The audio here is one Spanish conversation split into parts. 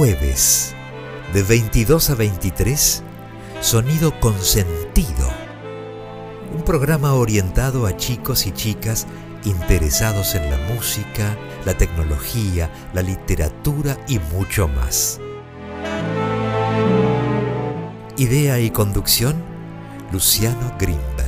jueves, de 22 a 23, Sonido con Sentido. Un programa orientado a chicos y chicas interesados en la música, la tecnología, la literatura y mucho más. Idea y conducción, Luciano Greenberg.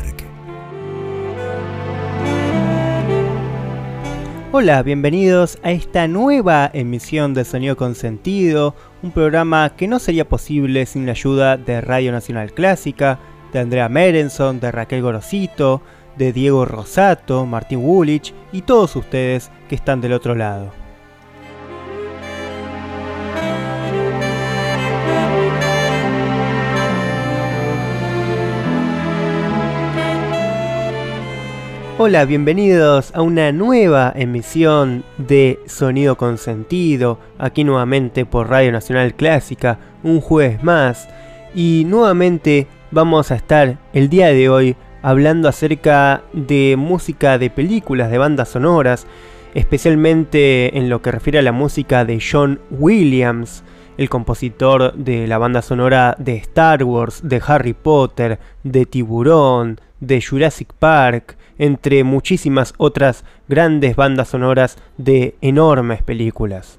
Hola, bienvenidos a esta nueva emisión de Sonido con Sentido, un programa que no sería posible sin la ayuda de Radio Nacional Clásica, de Andrea Merenson, de Raquel Gorosito, de Diego Rosato, Martín Wulich y todos ustedes que están del otro lado. Hola, bienvenidos a una nueva emisión de Sonido con Sentido, aquí nuevamente por Radio Nacional Clásica, un jueves más. Y nuevamente vamos a estar el día de hoy hablando acerca de música de películas, de bandas sonoras, especialmente en lo que refiere a la música de John Williams, el compositor de la banda sonora de Star Wars, de Harry Potter, de Tiburón, de Jurassic Park, entre muchísimas otras grandes bandas sonoras de enormes películas.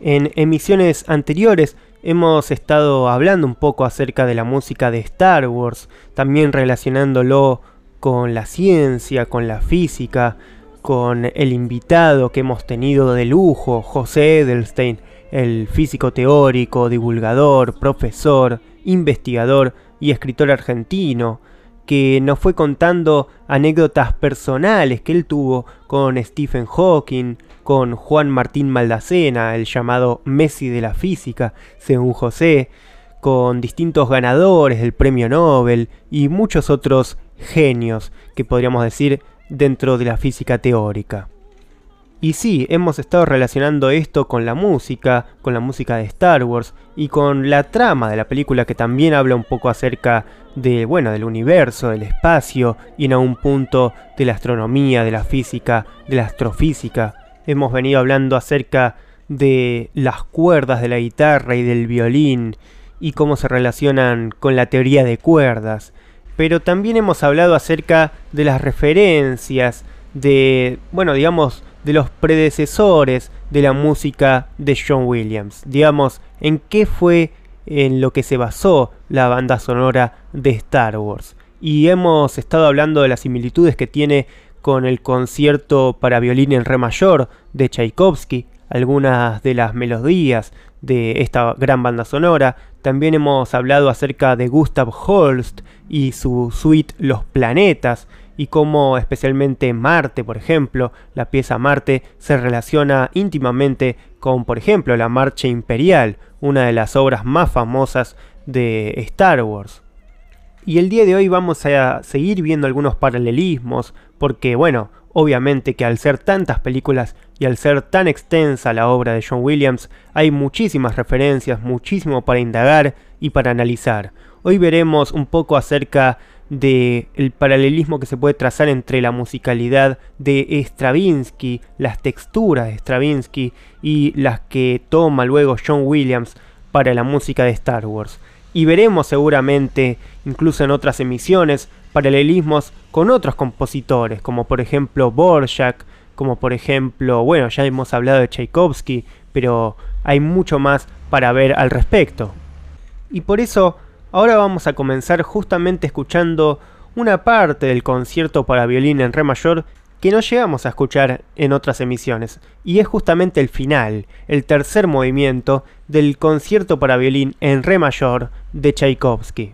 En emisiones anteriores hemos estado hablando un poco acerca de la música de Star Wars, también relacionándolo con la ciencia, con la física, con el invitado que hemos tenido de lujo, José Edelstein, el físico teórico, divulgador, profesor, investigador y escritor argentino, que nos fue contando anécdotas personales que él tuvo con Stephen Hawking, con Juan Martín Maldacena, el llamado Messi de la física, según José, con distintos ganadores del premio Nobel y muchos otros genios que podríamos decir dentro de la física teórica. Y sí, hemos estado relacionando esto con la música, con la música de Star Wars y con la trama de la película que también habla un poco acerca de, bueno, del universo, del espacio y en algún punto de la astronomía, de la física, de la astrofísica. Hemos venido hablando acerca de las cuerdas de la guitarra y del violín y cómo se relacionan con la teoría de cuerdas. Pero también hemos hablado acerca de las referencias, de, bueno, digamos, de los predecesores de la música de John Williams. Digamos, en qué fue en lo que se basó la banda sonora de Star Wars. Y hemos estado hablando de las similitudes que tiene con el concierto para violín en re mayor de Tchaikovsky, algunas de las melodías de esta gran banda sonora. También hemos hablado acerca de Gustav Holst y su suite Los Planetas, y cómo especialmente Marte, por ejemplo, la pieza Marte se relaciona íntimamente con, por ejemplo, la Marcha Imperial, una de las obras más famosas de Star Wars. Y el día de hoy vamos a seguir viendo algunos paralelismos, porque bueno, obviamente que al ser tantas películas y al ser tan extensa la obra de John Williams, hay muchísimas referencias, muchísimo para indagar y para analizar. Hoy veremos un poco acerca del el paralelismo que se puede trazar entre la musicalidad de Stravinsky, las texturas de Stravinsky y las que toma luego John Williams para la música de Star Wars. Y veremos seguramente, incluso en otras emisiones, paralelismos con otros compositores, como por ejemplo Borjak, como por ejemplo, bueno, ya hemos hablado de Tchaikovsky, pero hay mucho más para ver al respecto. Y por eso Ahora vamos a comenzar justamente escuchando una parte del concierto para violín en re mayor que no llegamos a escuchar en otras emisiones, y es justamente el final, el tercer movimiento del concierto para violín en re mayor de Tchaikovsky.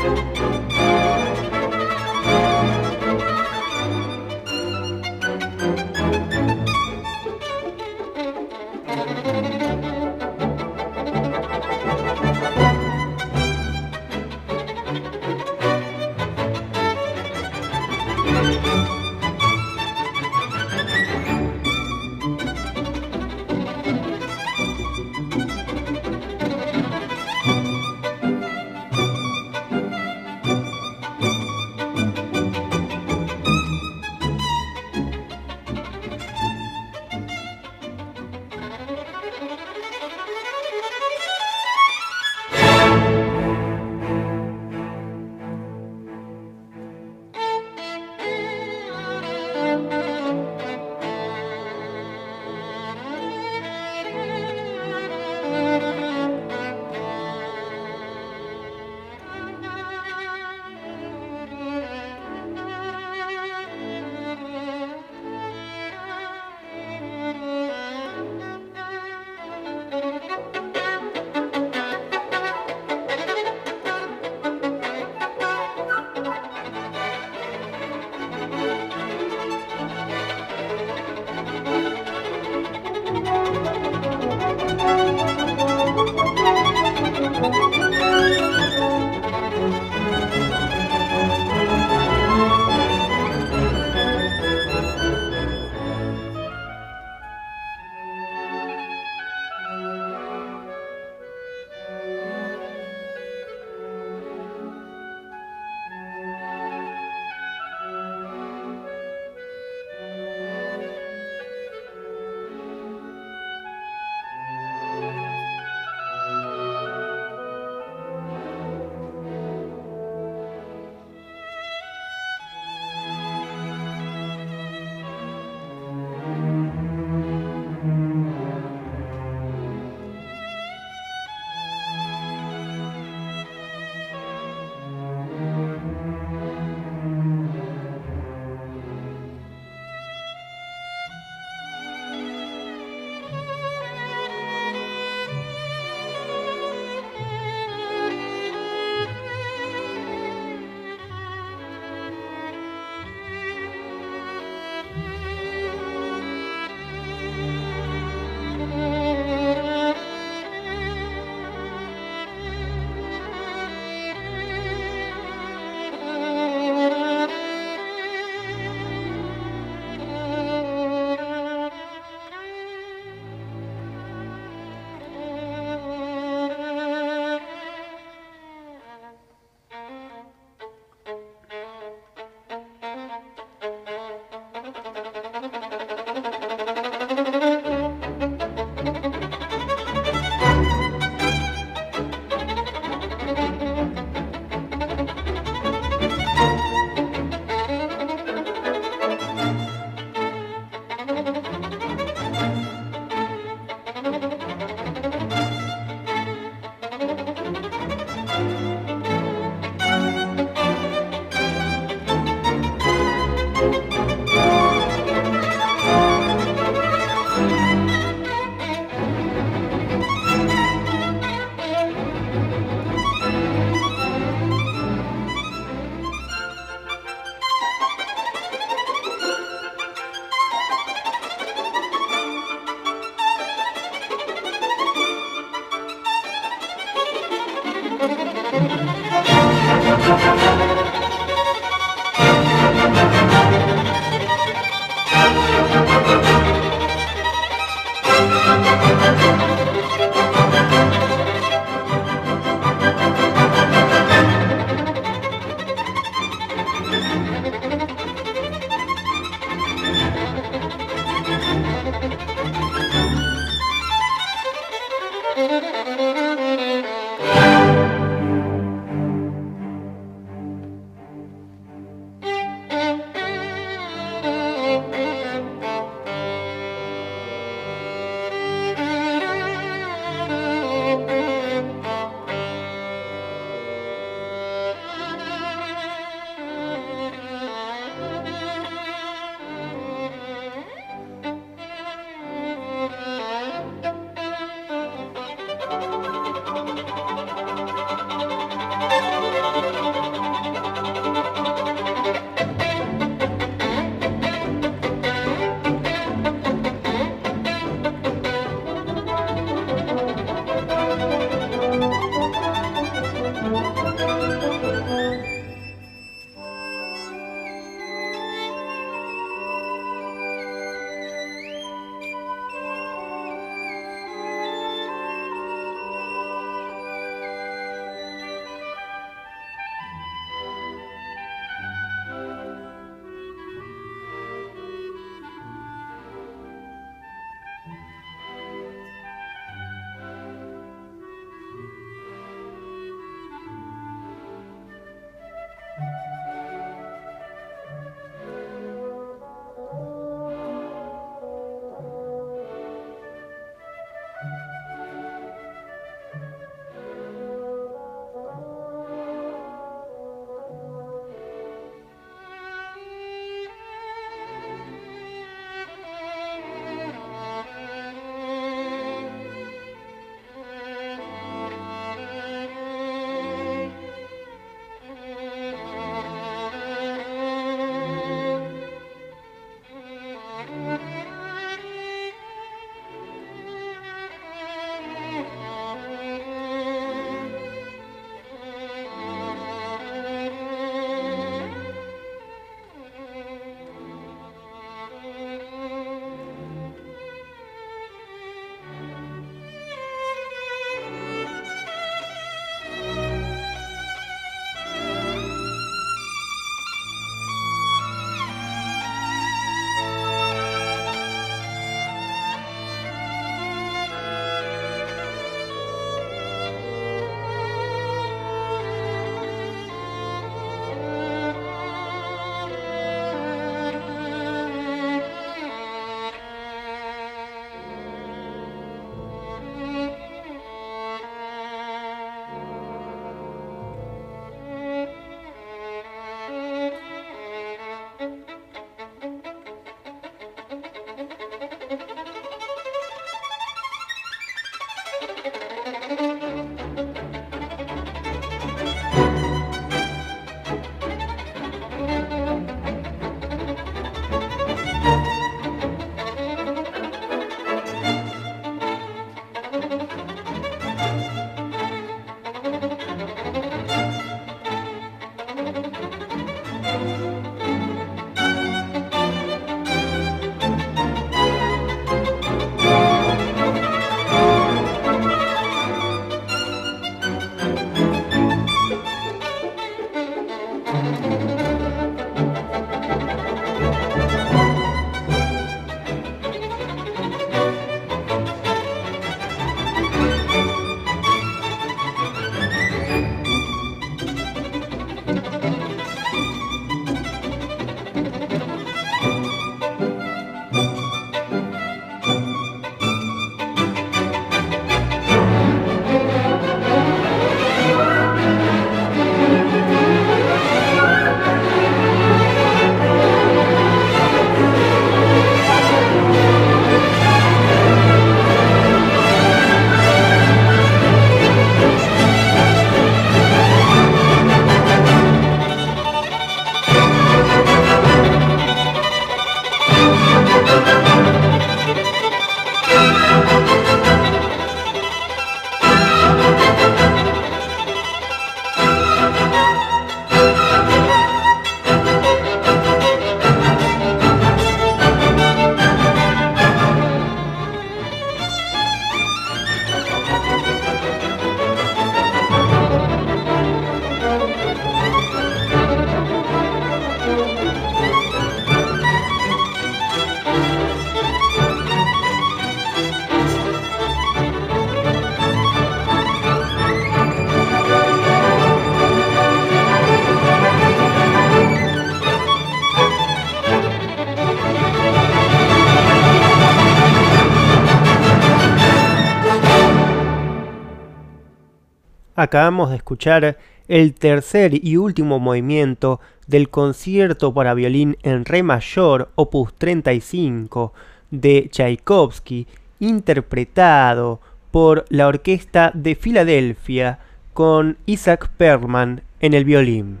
Acabamos de escuchar el tercer y último movimiento del concierto para violín en re mayor, opus 35, de Tchaikovsky, interpretado por la Orquesta de Filadelfia con Isaac Perlman en el violín.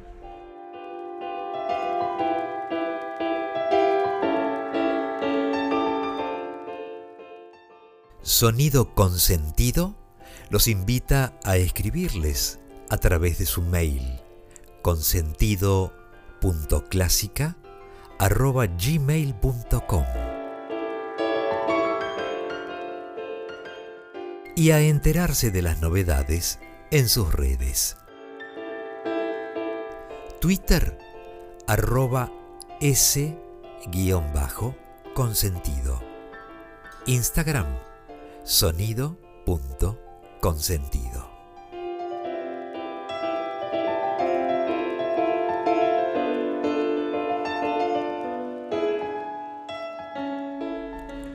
Sonido Consentido los invita a escribirles a través de su mail consentido.clásica.gmail.com y a enterarse de las novedades en sus redes. Twitter arroba s-consentido. Instagram sonido.consentido.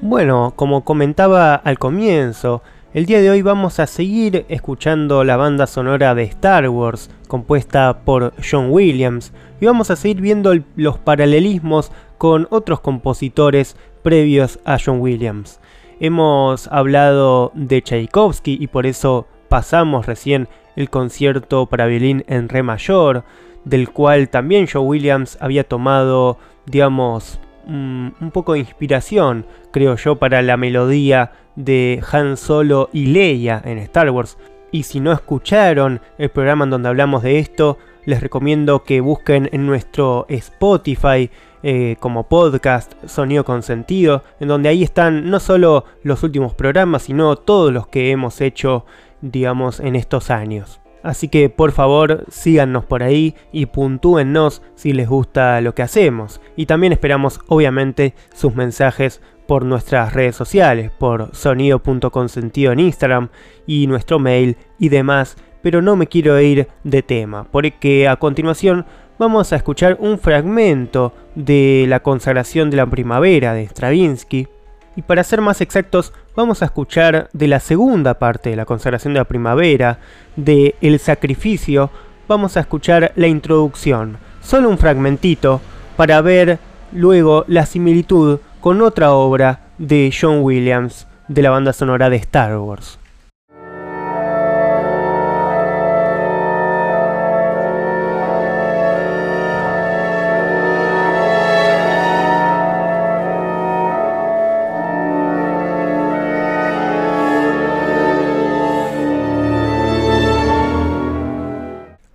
Bueno, como comentaba al comienzo, el día de hoy vamos a seguir escuchando la banda sonora de Star Wars, compuesta por John Williams, y vamos a seguir viendo los paralelismos con otros compositores previos a John Williams. Hemos hablado de Tchaikovsky y por eso pasamos recién el concierto para violín en re mayor, del cual también John Williams había tomado, digamos, un poco de inspiración, creo yo, para la melodía de Han Solo y Leia en Star Wars. Y si no escucharon el programa en donde hablamos de esto, les recomiendo que busquen en nuestro Spotify eh, como podcast Sonido con Sentido, en donde ahí están no solo los últimos programas, sino todos los que hemos hecho, digamos, en estos años. Así que por favor síganos por ahí y puntúennos si les gusta lo que hacemos. Y también esperamos obviamente sus mensajes por nuestras redes sociales, por sonido.consentido en Instagram y nuestro mail y demás. Pero no me quiero ir de tema, porque a continuación vamos a escuchar un fragmento de la consagración de la primavera de Stravinsky y para ser más exactos, vamos a escuchar de la segunda parte de la consagración de la primavera, de El sacrificio, vamos a escuchar la introducción, solo un fragmentito, para ver luego la similitud con otra obra de John Williams de la banda sonora de Star Wars.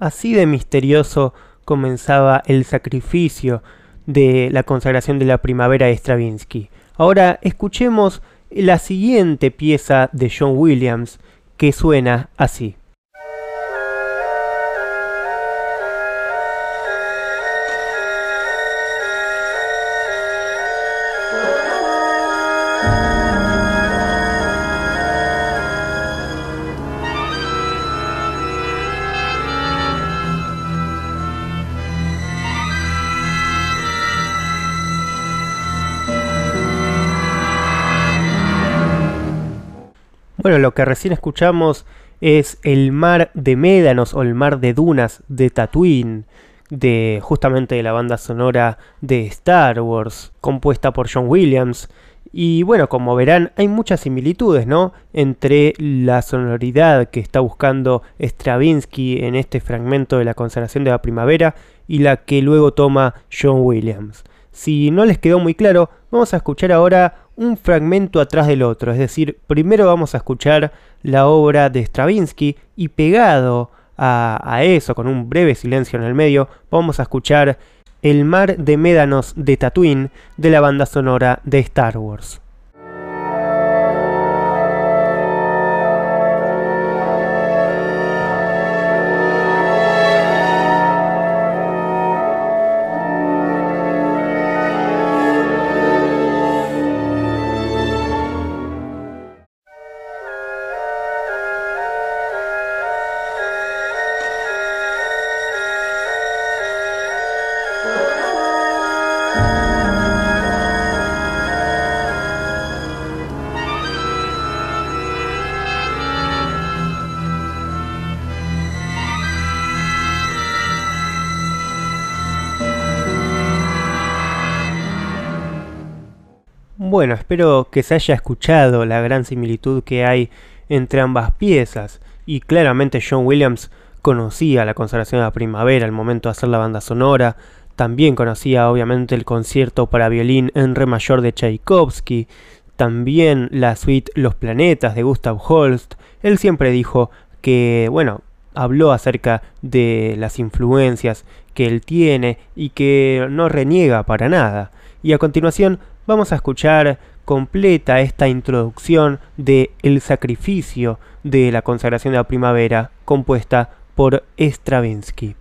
Así de misterioso comenzaba el sacrificio de la consagración de la primavera de Stravinsky. Ahora escuchemos la siguiente pieza de John Williams que suena así. Bueno, lo que recién escuchamos es el mar de médanos o el mar de dunas de Tatooine, de justamente de la banda sonora de Star Wars, compuesta por John Williams. Y bueno, como verán, hay muchas similitudes, ¿no? Entre la sonoridad que está buscando Stravinsky en este fragmento de la consagración de la primavera y la que luego toma John Williams. Si no les quedó muy claro, vamos a escuchar ahora un fragmento atrás del otro, es decir, primero vamos a escuchar la obra de Stravinsky y pegado a, eso, con un breve silencio en el medio, vamos a escuchar El mar de médanos de Tatooine de la banda sonora de Star Wars. Espero que se haya escuchado la gran similitud que hay entre ambas piezas y claramente John Williams conocía la consagración de la primavera al momento de hacer la banda sonora, también conocía obviamente el concierto para violín en re mayor de Tchaikovsky, también la suite Los planetas de Gustav Holst. Él siempre dijo que, bueno, habló acerca de las influencias que él tiene y que no reniega para nada. Y a continuación vamos a escuchar completa esta introducción de El sacrificio de la consagración de la primavera compuesta por Stravinsky.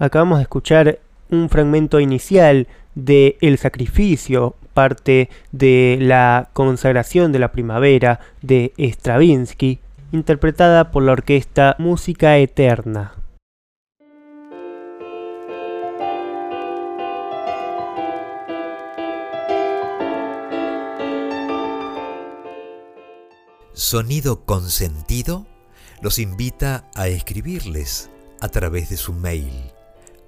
Acabamos de escuchar un fragmento inicial de El sacrificio, parte de la consagración de la primavera de Stravinsky, interpretada por la orquesta Música Eterna. Sonido Consentido los invita a escribirles a través de su mail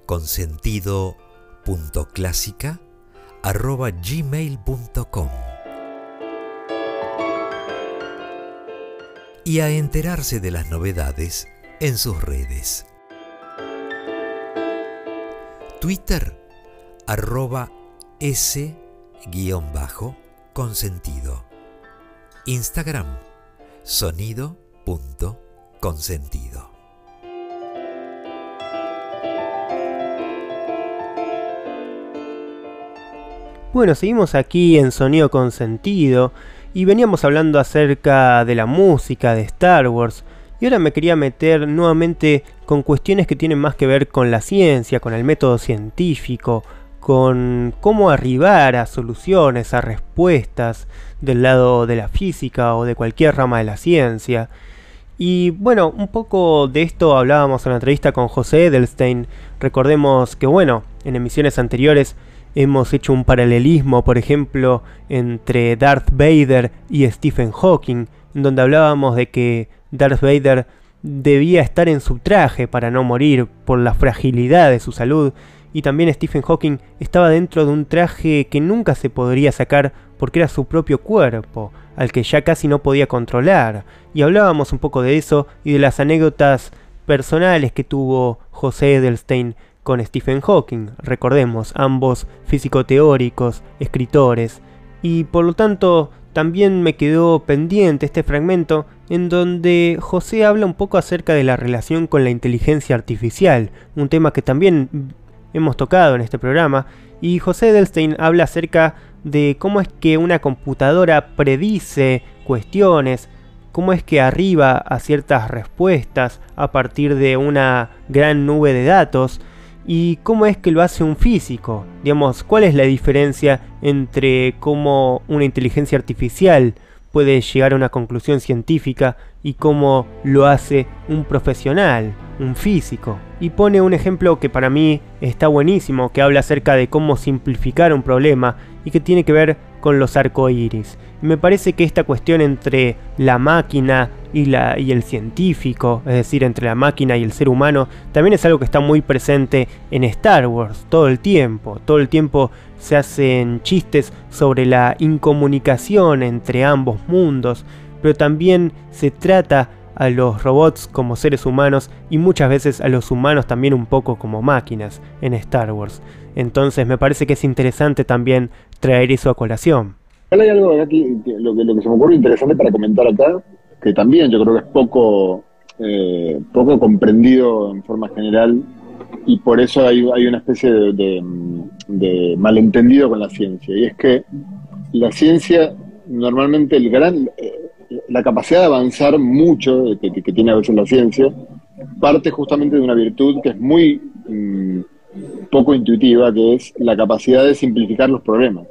consentido.clásica.gmail.com y a enterarse de las novedades en sus redes. Twitter arroba s-consentido. Instagram sonido.consentido. Bueno, seguimos aquí en Sonido Consentido y veníamos hablando acerca de la música de Star Wars y ahora me quería meter nuevamente con cuestiones que tienen más que ver con la ciencia, con el método científico, con cómo arribar a soluciones, a respuestas del lado de la física o de cualquier rama de la ciencia. Y bueno, un poco de esto hablábamos en la entrevista con José Edelstein. Recordemos que bueno, en emisiones anteriores hemos hecho un paralelismo, por ejemplo, entre Darth Vader y Stephen Hawking, donde hablábamos de que Darth Vader debía estar en su traje para no morir por la fragilidad de su salud, y también Stephen Hawking estaba dentro de un traje que nunca se podría sacar porque era su propio cuerpo, al que ya casi no podía controlar. Y hablábamos un poco de eso y de las anécdotas personales que tuvo José Edelstein con Stephen Hawking, recordemos, ambos físico-teóricos, escritores, y por lo tanto también me quedó pendiente este fragmento en donde José habla un poco acerca de la relación con la inteligencia artificial, un tema que también hemos tocado en este programa, y José Edelstein habla acerca de cómo es que una computadora predice cuestiones, cómo es que arriba a ciertas respuestas a partir de una gran nube de datos y cómo es que lo hace un físico. Digamos, ¿cuál es la diferencia entre cómo una inteligencia artificial puede llegar a una conclusión científica y cómo lo hace un profesional, un físico. Y pone un ejemplo que para mí está buenísimo, que habla acerca de cómo simplificar un problema y que tiene que ver con los arcoíris. Me parece que esta cuestión entre la máquina y, el científico, es decir, entre la máquina y el ser humano, también es algo que está muy presente en Star Wars todo el tiempo. Todo el tiempo se hacen chistes sobre la incomunicación entre ambos mundos, pero también se trata a los robots como seres humanos y muchas veces a los humanos también un poco como máquinas en Star Wars. Entonces me parece que es interesante también traer eso a colación. Hay algo aquí, lo, que, lo que se me ocurre interesante para comentar acá, que también yo creo que es poco, eh, poco comprendido en forma general y por eso hay, una especie de, malentendido con la ciencia. Y es que la ciencia, normalmente el gran, eh, la capacidad de avanzar mucho que, tiene a veces la ciencia, parte justamente de una virtud que es muy mm, poco intuitiva, que es la capacidad de simplificar los problemas.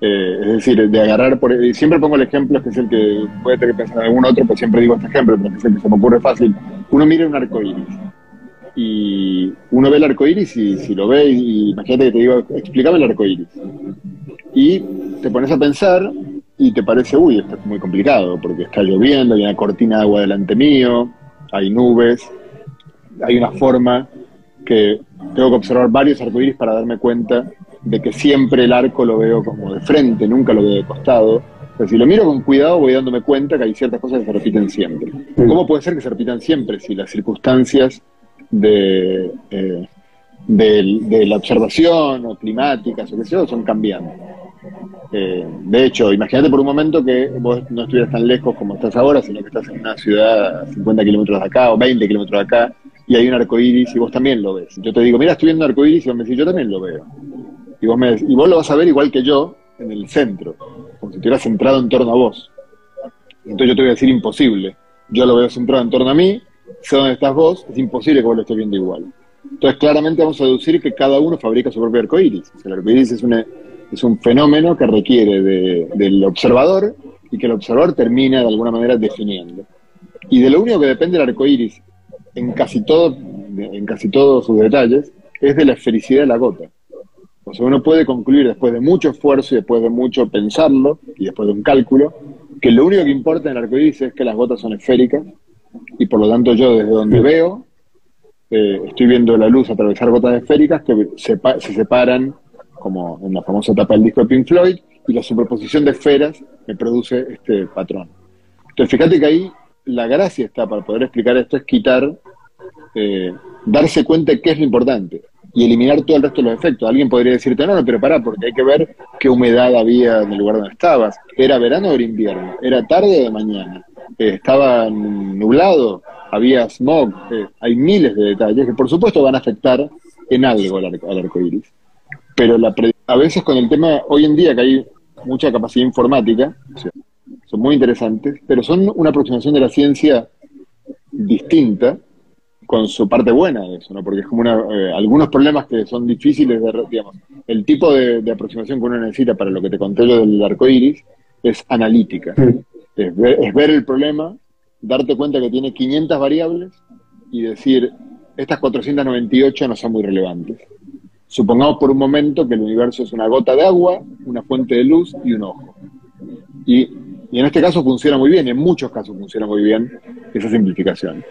Eh, es decir, de agarrar, por, siempre pongo el ejemplo, que es el que puede tener que pensar en algún otro, pues siempre digo este ejemplo, porque es el que se me ocurre fácil. Uno mira un arco iris y uno ve el arco iris y si lo ve, imagínate que te digo, explícame el arco iris. Y te pones a pensar y te parece, uy, esto es muy complicado, porque está lloviendo, hay una cortina de agua delante mío, hay nubes, hay una forma que tengo que observar varios arcoíris para darme cuenta de que siempre el arco lo veo como de frente, nunca lo veo de costado. Pero si lo miro con cuidado voy dándome cuenta que hay ciertas cosas que se repiten siempre. ¿Cómo puede ser que se repitan siempre si las circunstancias de, eh, de, la observación o climáticas o qué sé yo, son cambiando. Eh, de hecho, imagínate por un momento que vos no estuvieras tan lejos como estás ahora, sino que estás en una ciudad a 50 kilómetros de acá o 20 kilómetros de acá y hay un arco iris y vos también lo ves. Yo te digo, mira, estoy viendo un arco iris y vos me decís, yo también lo veo. Y vos, me, y vos lo vas a ver igual que yo en el centro, como si estuvieras centrado en torno a vos. Entonces yo te voy a decir imposible. Yo lo veo centrado en torno a mí sé dónde estás vos, es imposible que vos lo estés viendo igual. Entonces, claramente vamos a deducir que cada uno fabrica su propio arcoíris. el arcoíris es, es un fenómeno que requiere del observador y que el observador termina de alguna manera definiendo. Y de lo único que depende el arcoíris en casi, en casi todos sus detalles es de la esfericidad de la gota. Sea, uno puede concluir después de mucho esfuerzo y después de mucho pensarlo y después de un cálculo, que lo único que importa en el arcoíris es que las gotas son esféricas y por lo tanto yo desde donde veo eh, estoy viendo la luz atravesar gotas esféricas que se separan como en la famosa etapa del disco de Pink Floyd y la superposición de esferas me produce este patrón. Entonces fíjate que ahí la gracia está para poder explicar esto es quitar, eh, darse cuenta de qué es lo importante y eliminar todo el resto de los efectos. Alguien podría decirte, no, no, pero pará, porque hay que ver qué humedad había en el lugar donde estabas. ¿Era verano o era invierno? ¿Era tarde o de mañana? Eh, ¿Estaba nublado? ¿Había smog? Eh, hay miles de detalles que por supuesto van a afectar en algo al, arco iris. Pero la a veces con el tema, hoy en día que hay mucha capacidad informática, son muy interesantes, pero son una aproximación de la ciencia distinta, con su parte buena de eso, ¿no? Porque es como una, eh, algunos problemas que son difíciles de, digamos, el tipo de, aproximación que uno necesita para lo que te conté yo del arco iris es analítica. Es, ver, el problema, darte cuenta que tiene 500 variables y decir, estas 498 no son muy relevantes. Supongamos por un momento que el universo es una gota de agua, una fuente de luz y un ojo. Y, y en este caso funciona muy bien, en muchos casos funciona muy bien esa simplificación.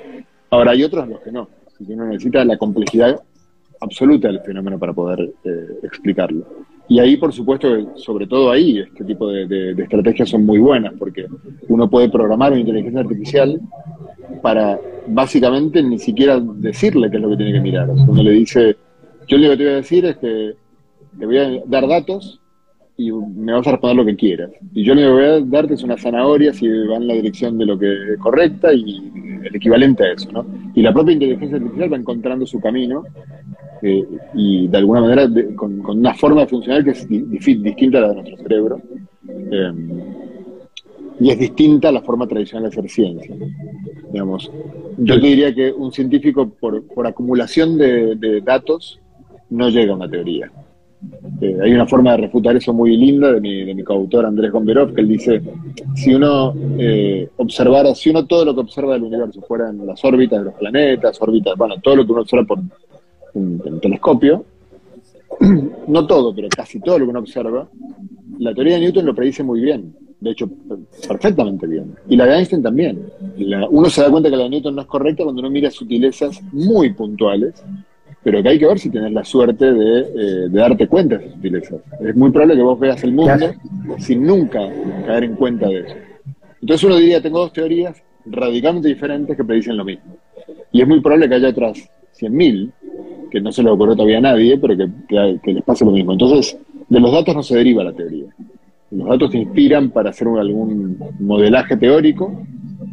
Ahora, hay otros los que no. Si uno necesita la complejidad absoluta del fenómeno para poder eh, explicarlo. Y ahí, por supuesto, sobre todo ahí, este tipo de, estrategias son muy buenas, porque uno puede programar una inteligencia artificial para básicamente ni siquiera decirle qué es lo que tiene que mirar. uno le dice, yo lo que te voy a decir es que te voy a dar datos y me vas a responder lo que quieras. Y yo lo que voy a darte es una zanahoria si va en la dirección de lo que es correcta y el equivalente a eso, ¿no? Y la propia inteligencia artificial va encontrando su camino eh, y de alguna manera con, una forma de funcionar que es distinta a la de nuestro cerebro. Eh, y es distinta a la forma tradicional de hacer ciencia. Digamos, yo te diría que un científico por, por acumulación de datos no llega a una teoría. Eh, hay una forma de refutar eso muy linda de mi, coautor Andrés Gomberov, que él dice, si uno eh, observara, si uno todo lo que observa del universo fueran las órbitas de los planetas, órbitas, bueno, todo lo que uno observa por un, telescopio, no todo, pero casi todo lo que uno observa, la teoría de Newton lo predice muy bien, de hecho, perfectamente bien. Y la de Einstein también. uno se da cuenta que la de Newton no es correcta cuando uno mira sutilezas muy puntuales pero que hay que ver si tenés la suerte de, eh, darte cuenta de esas sutilezas. Es muy probable que vos veas el mundo sin nunca caer en cuenta de eso. Entonces uno diría, tengo dos teorías radicalmente diferentes que predicen lo mismo. Y es muy probable que haya otras 100.000, que no se le ocurrió todavía a nadie, pero que, que, les pase lo mismo. Entonces, de los datos no se deriva la teoría. Los datos te inspiran para hacer algún modelaje teórico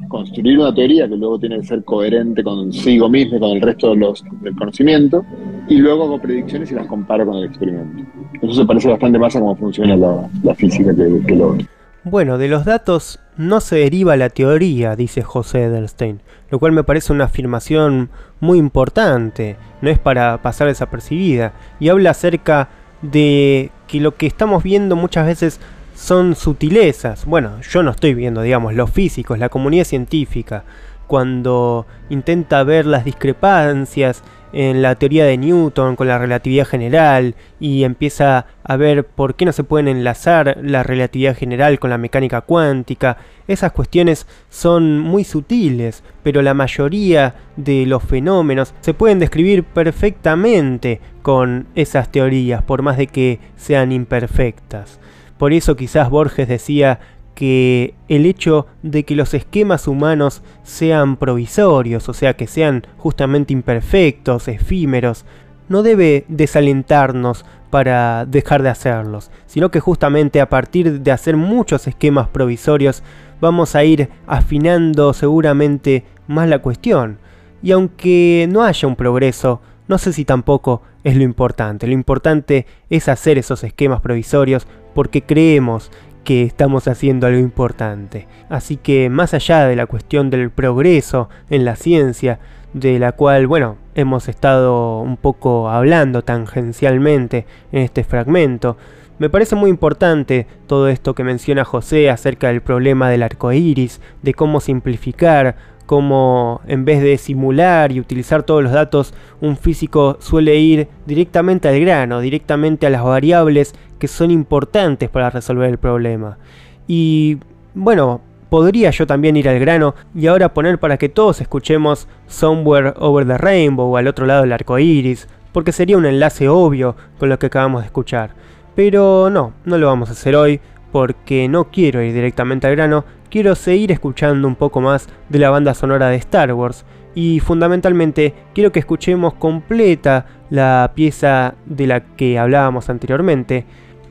construir una teoría que luego tiene que ser coherente consigo mismo y con el resto de los, del conocimiento, y luego hago predicciones y las comparo con el experimento. Eso se parece bastante más a cómo funciona la, física que, que lo. Bueno, de los datos no se deriva la teoría, dice José Edelstein, lo cual me parece una afirmación muy importante, no es para pasar desapercibida, y habla acerca de que lo que estamos viendo muchas veces son sutilezas. Bueno, yo no estoy viendo, digamos, los físicos, la comunidad científica, cuando intenta ver las discrepancias en la teoría de Newton con la relatividad general y empieza a ver por qué no se pueden enlazar la relatividad general con la mecánica cuántica. Esas cuestiones son muy sutiles, pero la mayoría de los fenómenos se pueden describir perfectamente con esas teorías, por más de que sean imperfectas. Por eso quizás Borges decía que el hecho de que los esquemas humanos sean provisorios, o sea, que sean justamente imperfectos, efímeros, no debe desalentarnos para dejar de hacerlos, sino que justamente a partir de hacer muchos esquemas provisorios vamos a ir afinando seguramente más la cuestión. Y aunque no haya un progreso, no sé si tampoco es lo importante. Lo importante es hacer esos esquemas provisorios porque creemos que estamos haciendo algo importante. Así que más allá de la cuestión del progreso en la ciencia, de la cual, bueno, hemos estado un poco hablando tangencialmente en este fragmento. Me parece muy importante todo esto que menciona José acerca del problema del arco iris, de cómo simplificar, cómo en vez de simular y utilizar todos los datos, un físico suele ir directamente al grano, directamente a las variables que son importantes para resolver el problema. Y bueno, podría yo también ir al grano y ahora poner para que todos escuchemos Somewhere Over the Rainbow o al otro lado del arco iris, porque sería un enlace obvio con lo que acabamos de escuchar. Pero no, no lo vamos a hacer hoy, porque no quiero ir directamente al grano, quiero seguir escuchando un poco más de la banda sonora de Star Wars. Y fundamentalmente quiero que escuchemos completa la pieza de la que hablábamos anteriormente,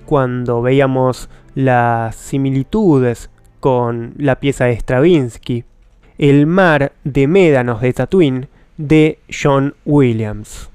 cuando veíamos las similitudes con la pieza de Stravinsky, El mar de médanos de Tatooine de John Williams.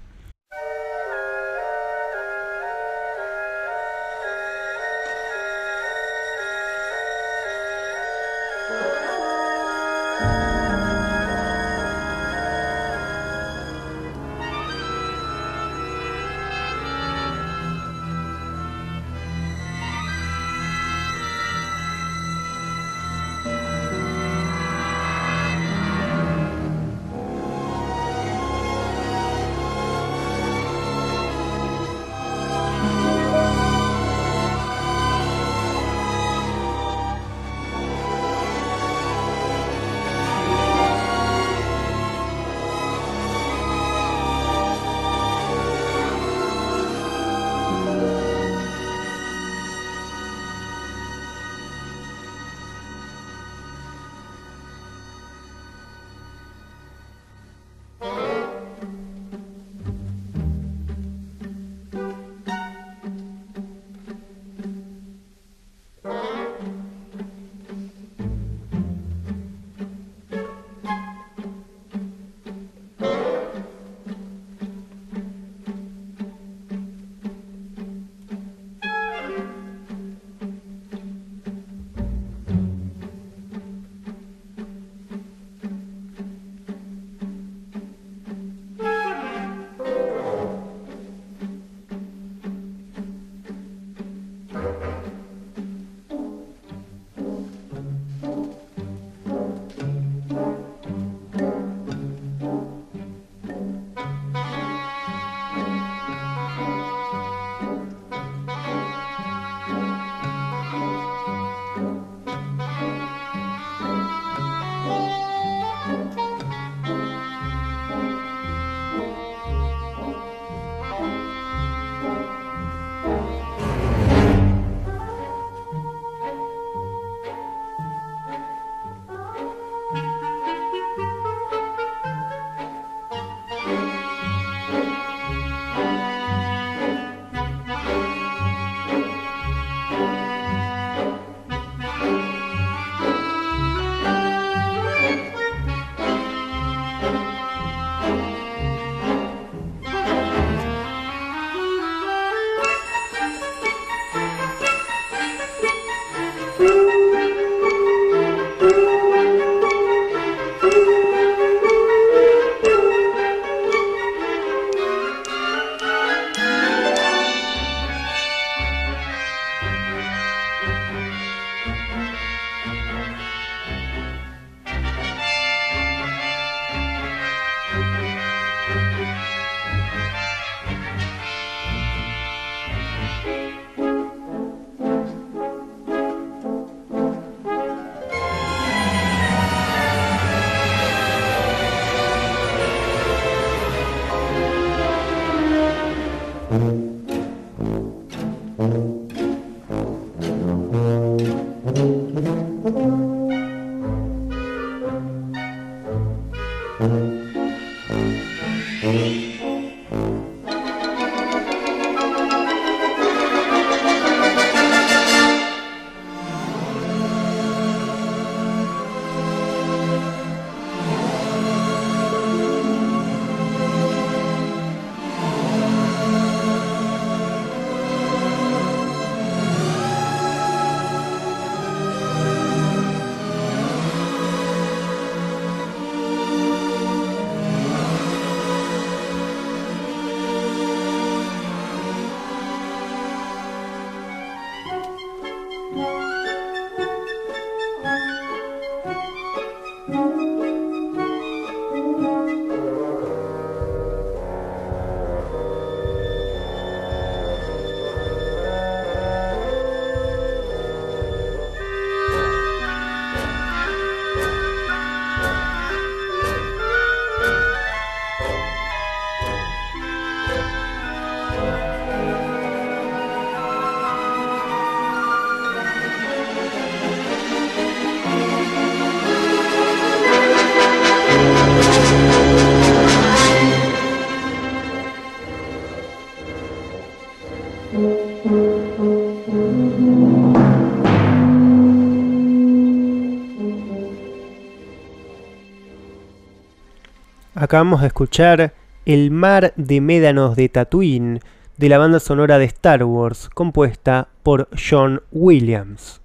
Acabamos de escuchar El mar de médanos de Tatooine de la banda sonora de Star Wars, compuesta por John Williams.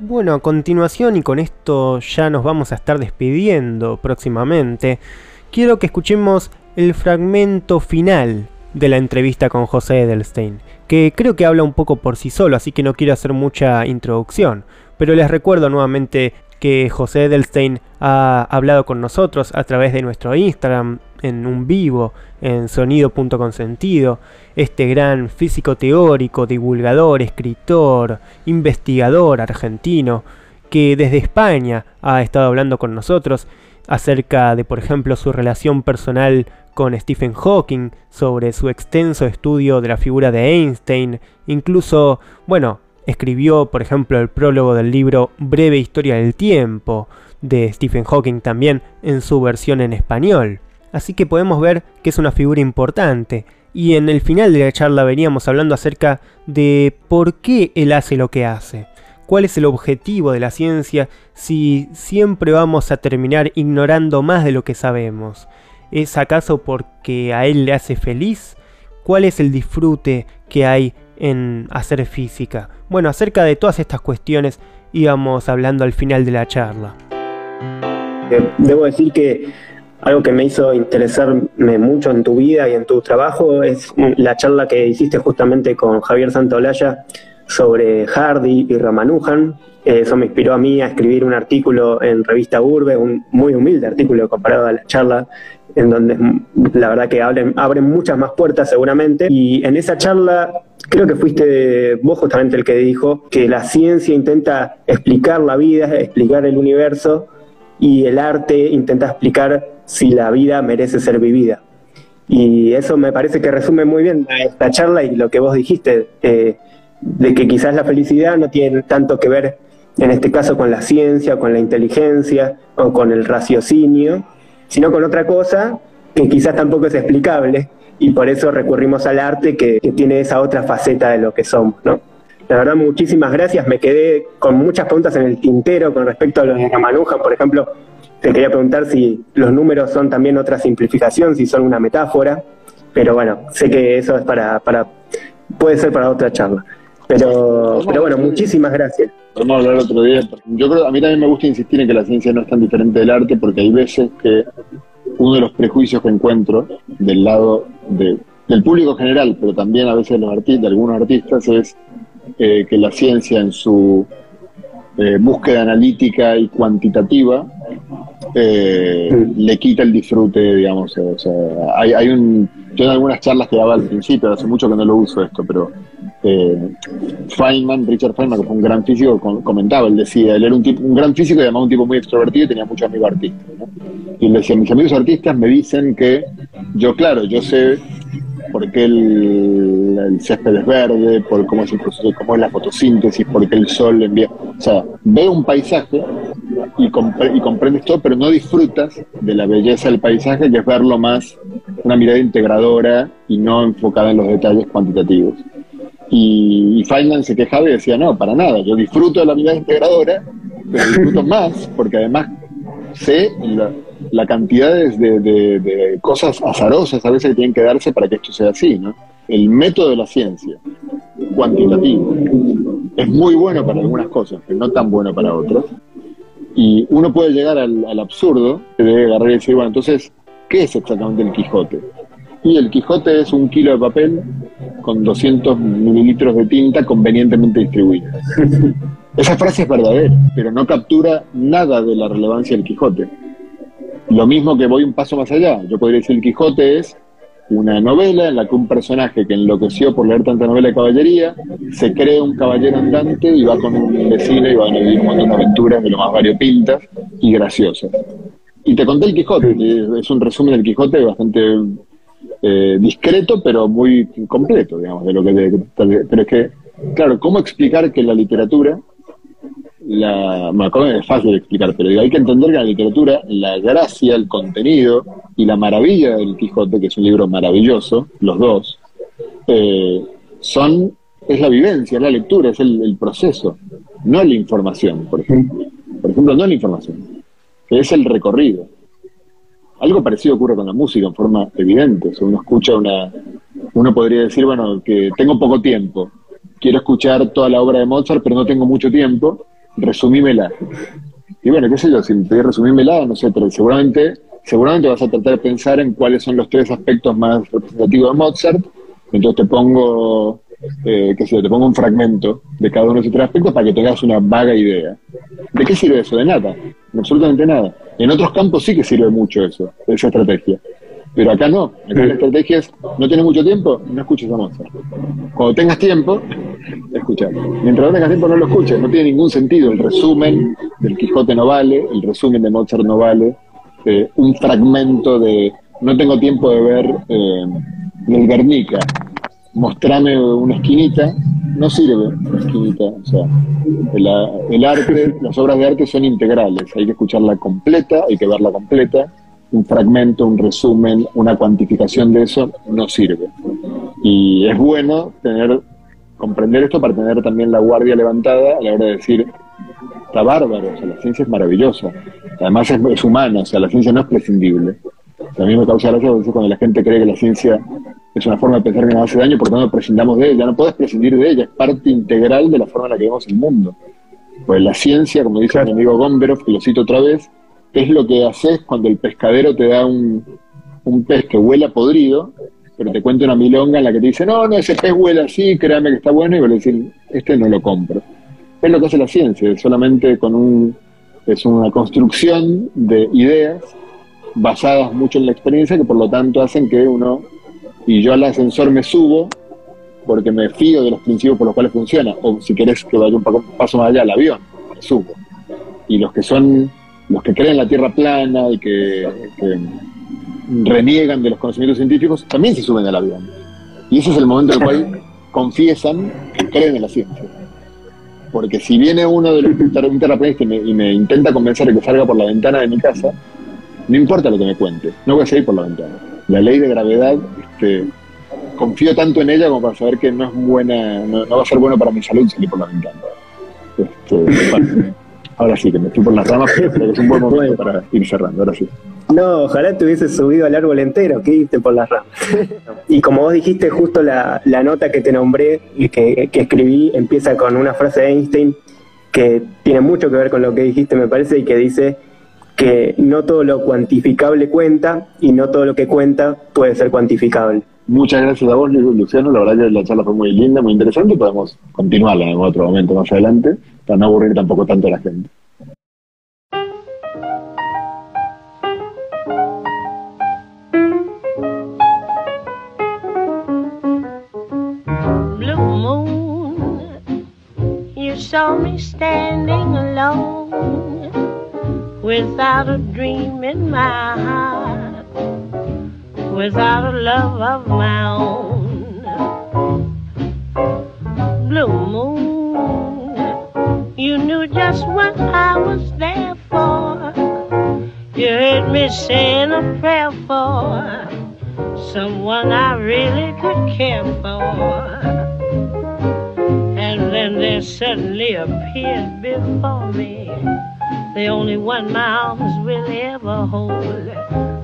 Bueno, a continuación y con esto ya nos vamos a estar despidiendo próximamente, quiero que escuchemos el fragmento final de la entrevista con José Edelstein, que creo que habla un poco por sí solo, así que no quiero hacer mucha introducción. Pero les recuerdo nuevamente que José Edelstein ha hablado con nosotros a través de nuestro Instagram, en un vivo, en sonido.consentido, este gran físico teórico, divulgador, escritor, investigador argentino, que desde España ha estado hablando con nosotros acerca de, por ejemplo, su relación personal con Stephen Hawking, sobre su extenso estudio de la figura de Einstein, incluso, bueno, escribió, por ejemplo, el prólogo del libro Breve Historia del Tiempo, de Stephen Hawking también en su versión en español. Así que podemos ver que es una figura importante, y en el final de la charla veníamos hablando acerca de por qué él hace lo que hace. ¿Cuál es el objetivo de la ciencia si siempre vamos a terminar ignorando más de lo que sabemos? ¿Es acaso porque a él le hace feliz? ¿Cuál es el disfrute que hay en hacer física? Bueno, acerca de todas estas cuestiones íbamos hablando al final de la charla. Eh, debo decir que algo que me hizo interesarme mucho en tu vida y en tu trabajo es la charla que hiciste justamente con Javier Santaolalla sobre Hardy y Ramanujan. Eso me inspiró a mí a escribir un artículo en Revista Urbe, un muy humilde artículo comparado a la charla en donde la verdad que abren, abren muchas más puertas seguramente. Y en esa charla creo que fuiste vos justamente el que dijo que la ciencia intenta explicar la vida, explicar el universo, y el arte intenta explicar si la vida merece ser vivida. Y eso me parece que resume muy bien esta charla y lo que vos dijiste, eh, de que quizás la felicidad no tiene tanto que ver, en este caso, con la ciencia, con la inteligencia o con el raciocinio, sino con otra cosa que quizás tampoco es explicable y por eso recurrimos al arte que, tiene esa otra faceta de lo que somos, ¿no? La verdad, muchísimas gracias. Me quedé con muchas preguntas en el tintero con respecto a los de Ramanujan, por ejemplo. Te quería preguntar si los números son también otra simplificación, si son una metáfora, pero bueno, sé que eso es para, para puede ser para otra charla. Pero, pero bueno, muchísimas gracias. Vamos a hablar otro día. Yo creo, a mí también me gusta insistir en que la ciencia no es tan diferente del arte, porque hay veces que uno de los prejuicios que encuentro del lado del público general, pero también a veces de los artistas, de algunos artistas, es eh, que la ciencia en su eh, búsqueda analítica y cuantitativa eh, le quita el disfrute, digamos. O sea, hay, hay un, yo en algunas charlas que daba al principio, hace mucho que no lo uso esto, pero eh, Feynman, Richard Feynman, que fue un gran físico, comentaba, él decía, él era un, tipo, un gran físico y además un tipo muy extrovertido y tenía muchos amigos artistas. Y él decía, mis amigos artistas me dicen que yo, claro, yo sé por qué el, césped es verde, por cómo es el proceso, cómo es la fotosíntesis, por qué el sol envía. O sea, ve un paisaje y, y comprendes todo, pero no disfrutas de la belleza del paisaje, que es verlo más una mirada integradora y no enfocada en los detalles cuantitativos. Y, Feynman se quejaba y decía, no, para nada, yo disfruto de la mirada integradora, pero disfruto más porque además sé la, cantidad de, cosas azarosas a veces que tienen que darse para que esto sea así, ¿no? El método de la ciencia, cuantitativo, es muy bueno para algunas cosas, pero no tan bueno para otras. Y uno puede llegar al, al absurdo de agarrar y decir, bueno, entonces, ¿qué es exactamente el Quijote? Y el Quijote es un kilo de papel con 200 mililitros de tinta convenientemente distribuida. Esa frase es verdadera, pero no captura nada de la relevancia del Quijote. Lo mismo que voy un paso más allá. Yo podría decir el Quijote es una novela en la que un personaje que enloqueció por leer tanta novela de caballería se cree un caballero andante y va con un vecino y van a vivir un montón de aventuras de lo más variopintas y graciosas. Y te conté el Quijote, es un resumen del Quijote bastante eh, discreto, pero muy completo, digamos, de lo que... pero es que, claro, ¿cómo explicar que la literatura la, es fácil de explicar, pero hay que entender que la literatura, la gracia, el contenido y la maravilla del Quijote, que es un libro maravilloso, los dos, eh, son, es la vivencia, es la lectura, es el, proceso, no la información, por ejemplo. Por ejemplo, no la información, es el recorrido. Algo parecido ocurre con la música en forma evidente. Si uno escucha una. Uno podría decir, bueno, que tengo poco tiempo. Quiero escuchar toda la obra de Mozart, pero no tengo mucho tiempo resumímela. Y bueno, qué sé yo, si pedís resumímela, no sé, pero seguramente, seguramente vas a tratar de pensar en cuáles son los tres aspectos más representativos de Mozart. Entonces te pongo, eh, qué sé yo, te pongo un fragmento de cada uno de esos tres aspectos para que tengas una vaga idea. ¿De qué sirve eso? De nada, absolutamente nada. En otros campos sí que sirve mucho eso, esa estrategia. Pero acá no. Acá la estrategia es, no tienes mucho tiempo, no escuches a Mozart. Cuando tengas tiempo, escuchar. Mientras no tengas tiempo, no lo escuches. No tiene ningún sentido. El resumen del Quijote no vale, el resumen de Mozart no vale. Eh, un fragmento de, no tengo tiempo de ver eh, el Guernica. Mostrame una esquinita, no sirve una esquinita. O sea, el arte, las obras de arte son integrales. Hay que escucharla completa, hay que verla completa un fragmento, un resumen, una cuantificación de eso no sirve. Y es bueno tener, comprender esto para tener también la guardia levantada a la hora de decir, está bárbaro, o sea, la ciencia es maravillosa, además es, humana, o sea, la ciencia no es prescindible. a mí me causa gracia cuando la gente cree que la ciencia es una forma de pensar que nos hace daño, por tanto prescindamos de ella, no puedes prescindir de ella, es parte integral de la forma en la que vemos el mundo. Pues la ciencia, como dice mi amigo Gomberov, que lo cito otra vez, es lo que haces cuando el pescadero te da un, pez que huela podrido, pero te cuenta una milonga en la que te dice, no, no, ese pez huele así, créame que está bueno, y vos le decís, este no lo compro. Es lo que hace la ciencia, solamente con un, es una construcción de ideas basadas mucho en la experiencia que por lo tanto hacen que uno, y yo al ascensor me subo porque me fío de los principios por los cuales funciona, o si querés que vaya un paso más allá, el avión, me subo. Y los que son los que creen la Tierra plana y que, reniegan de los conocimientos científicos, también se suben al avión. Y ese es el momento en el cual confiesan que creen en la ciencia. Porque si viene uno de los terraplanistas y me, y me intenta convencer de que salga por la ventana de mi casa, no importa lo que me cuente, no voy a salir por la ventana. La ley de gravedad, este, confío tanto en ella como para saber que no es buena, no, va a ser bueno para mi salud salir por la ventana. Este, Ahora sí, que me estoy por las ramas, pero es un buen momento para ir cerrando, ahora sí. No, ojalá te hubieses subido al árbol entero, que irte por las ramas. y como vos dijiste, justo la, nota que te nombré y que, que, escribí empieza con una frase de Einstein que tiene mucho que ver con lo que dijiste, me parece, y que dice que no todo lo cuantificable cuenta y no todo lo que cuenta puede ser cuantificable. Muchas gracias a vos, Luciano. La verdad que la charla fue muy linda, muy interesante. Podemos continuarla en otro momento más adelante, para no aburrir tampoco tanto a la gente. Blue moon, you saw me standing alone without a dream in my heart. Without a love of my own. Blue moon, you knew just what I was there for. You heard me saying a prayer for someone I really could care for. And then there suddenly appeared before me the only one my arms will ever hold.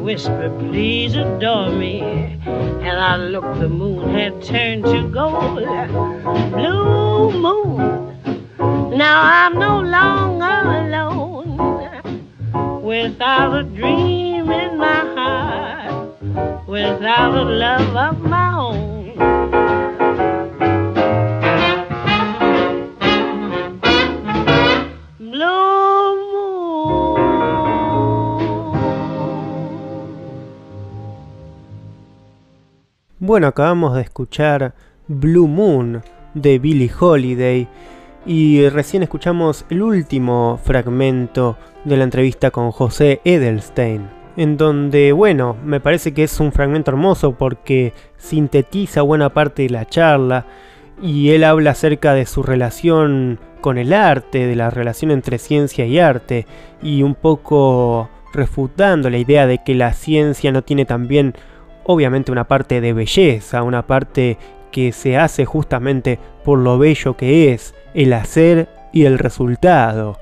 Whisper, please adore me. And I looked, the moon had turned Bueno, acabamos de escuchar Blue Moon de Billie Holiday y recién escuchamos el último fragmento de la entrevista con José Edelstein, en donde, bueno, me parece que es un fragmento hermoso porque sintetiza buena parte de la charla y él habla acerca de su relación con el arte, de la relación entre ciencia y arte y un poco refutando la idea de que la ciencia no tiene también obviamente una parte de belleza, una parte que se hace justamente por lo bello que es el hacer y el resultado.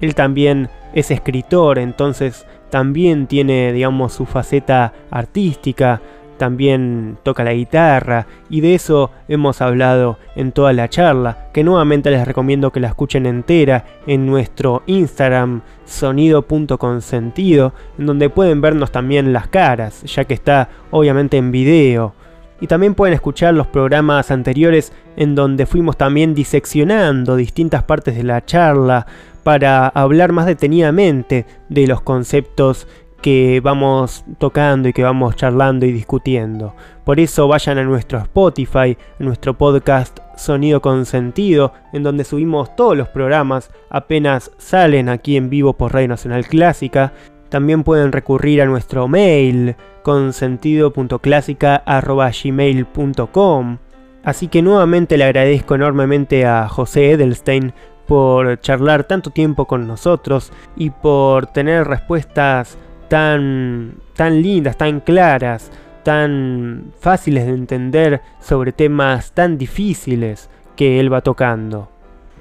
Él también es escritor, entonces también tiene, digamos, su faceta artística, también toca la guitarra y de eso hemos hablado en toda la charla, que nuevamente les recomiendo que la escuchen entera en nuestro Instagram sonido.consentido, en donde pueden vernos también las caras, ya que está obviamente en video. Y también pueden escuchar los programas anteriores en donde fuimos también diseccionando distintas partes de la charla para hablar más detenidamente de los conceptos que vamos tocando y que vamos charlando y discutiendo. Por eso vayan a nuestro Spotify, a nuestro podcast Sonido con Sentido, en donde subimos todos los programas apenas salen aquí en vivo por Radio Nacional Clásica. También pueden recurrir a nuestro mail consentido.clásica.gmail.com Así que nuevamente le agradezco enormemente a José Edelstein por charlar tanto tiempo con nosotros y por tener respuestas tan, tan lindas, tan claras, tan fáciles de entender sobre temas tan difíciles que él va tocando.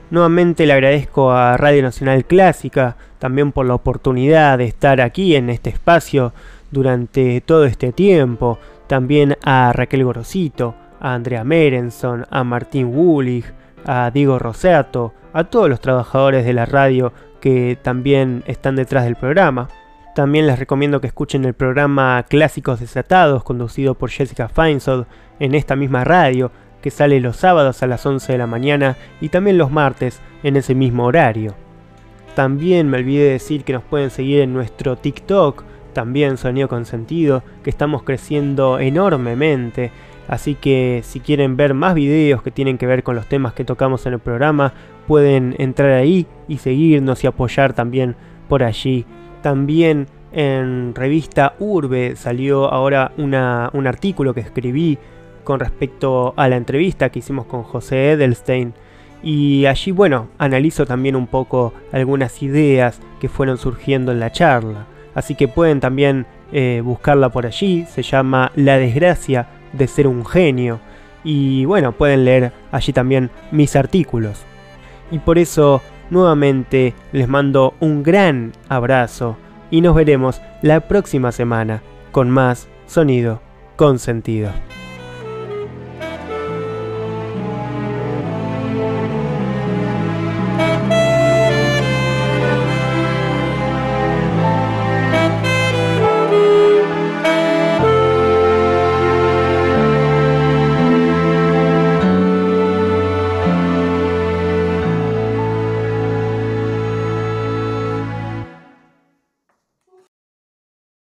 Nuevamente le agradezco a Radio Nacional Clásica también por la oportunidad de estar aquí en este espacio durante todo este tiempo. También a Raquel Gorosito, a Andrea Merenson, a Martín Wulich, a Diego Rosato, a todos los trabajadores de la radio que también están detrás del programa. También les recomiendo que escuchen el programa Clásicos Desatados, conducido por Jessica Feinsod en esta misma radio, que sale los sábados a las 11 de la mañana y también los martes en ese mismo horario. También me olvidé decir que nos pueden seguir en nuestro TikTok, también Sonido con Sentido, que estamos creciendo enormemente. Así que si quieren ver más videos que tienen que ver con los temas que tocamos en el programa, pueden entrar ahí y seguirnos y apoyar también por allí también en revista Urbe salió ahora una, un artículo que escribí con respecto a la entrevista que hicimos con José Edelstein. Y allí, bueno, analizo también un poco algunas ideas que fueron surgiendo en la charla. Así que pueden también eh, buscarla por allí. Se llama La desgracia de ser un genio. Y bueno, pueden leer allí también mis artículos. Y por eso, nuevamente, les mando un gran abrazo y nos veremos la próxima semana con más sonido con sentido.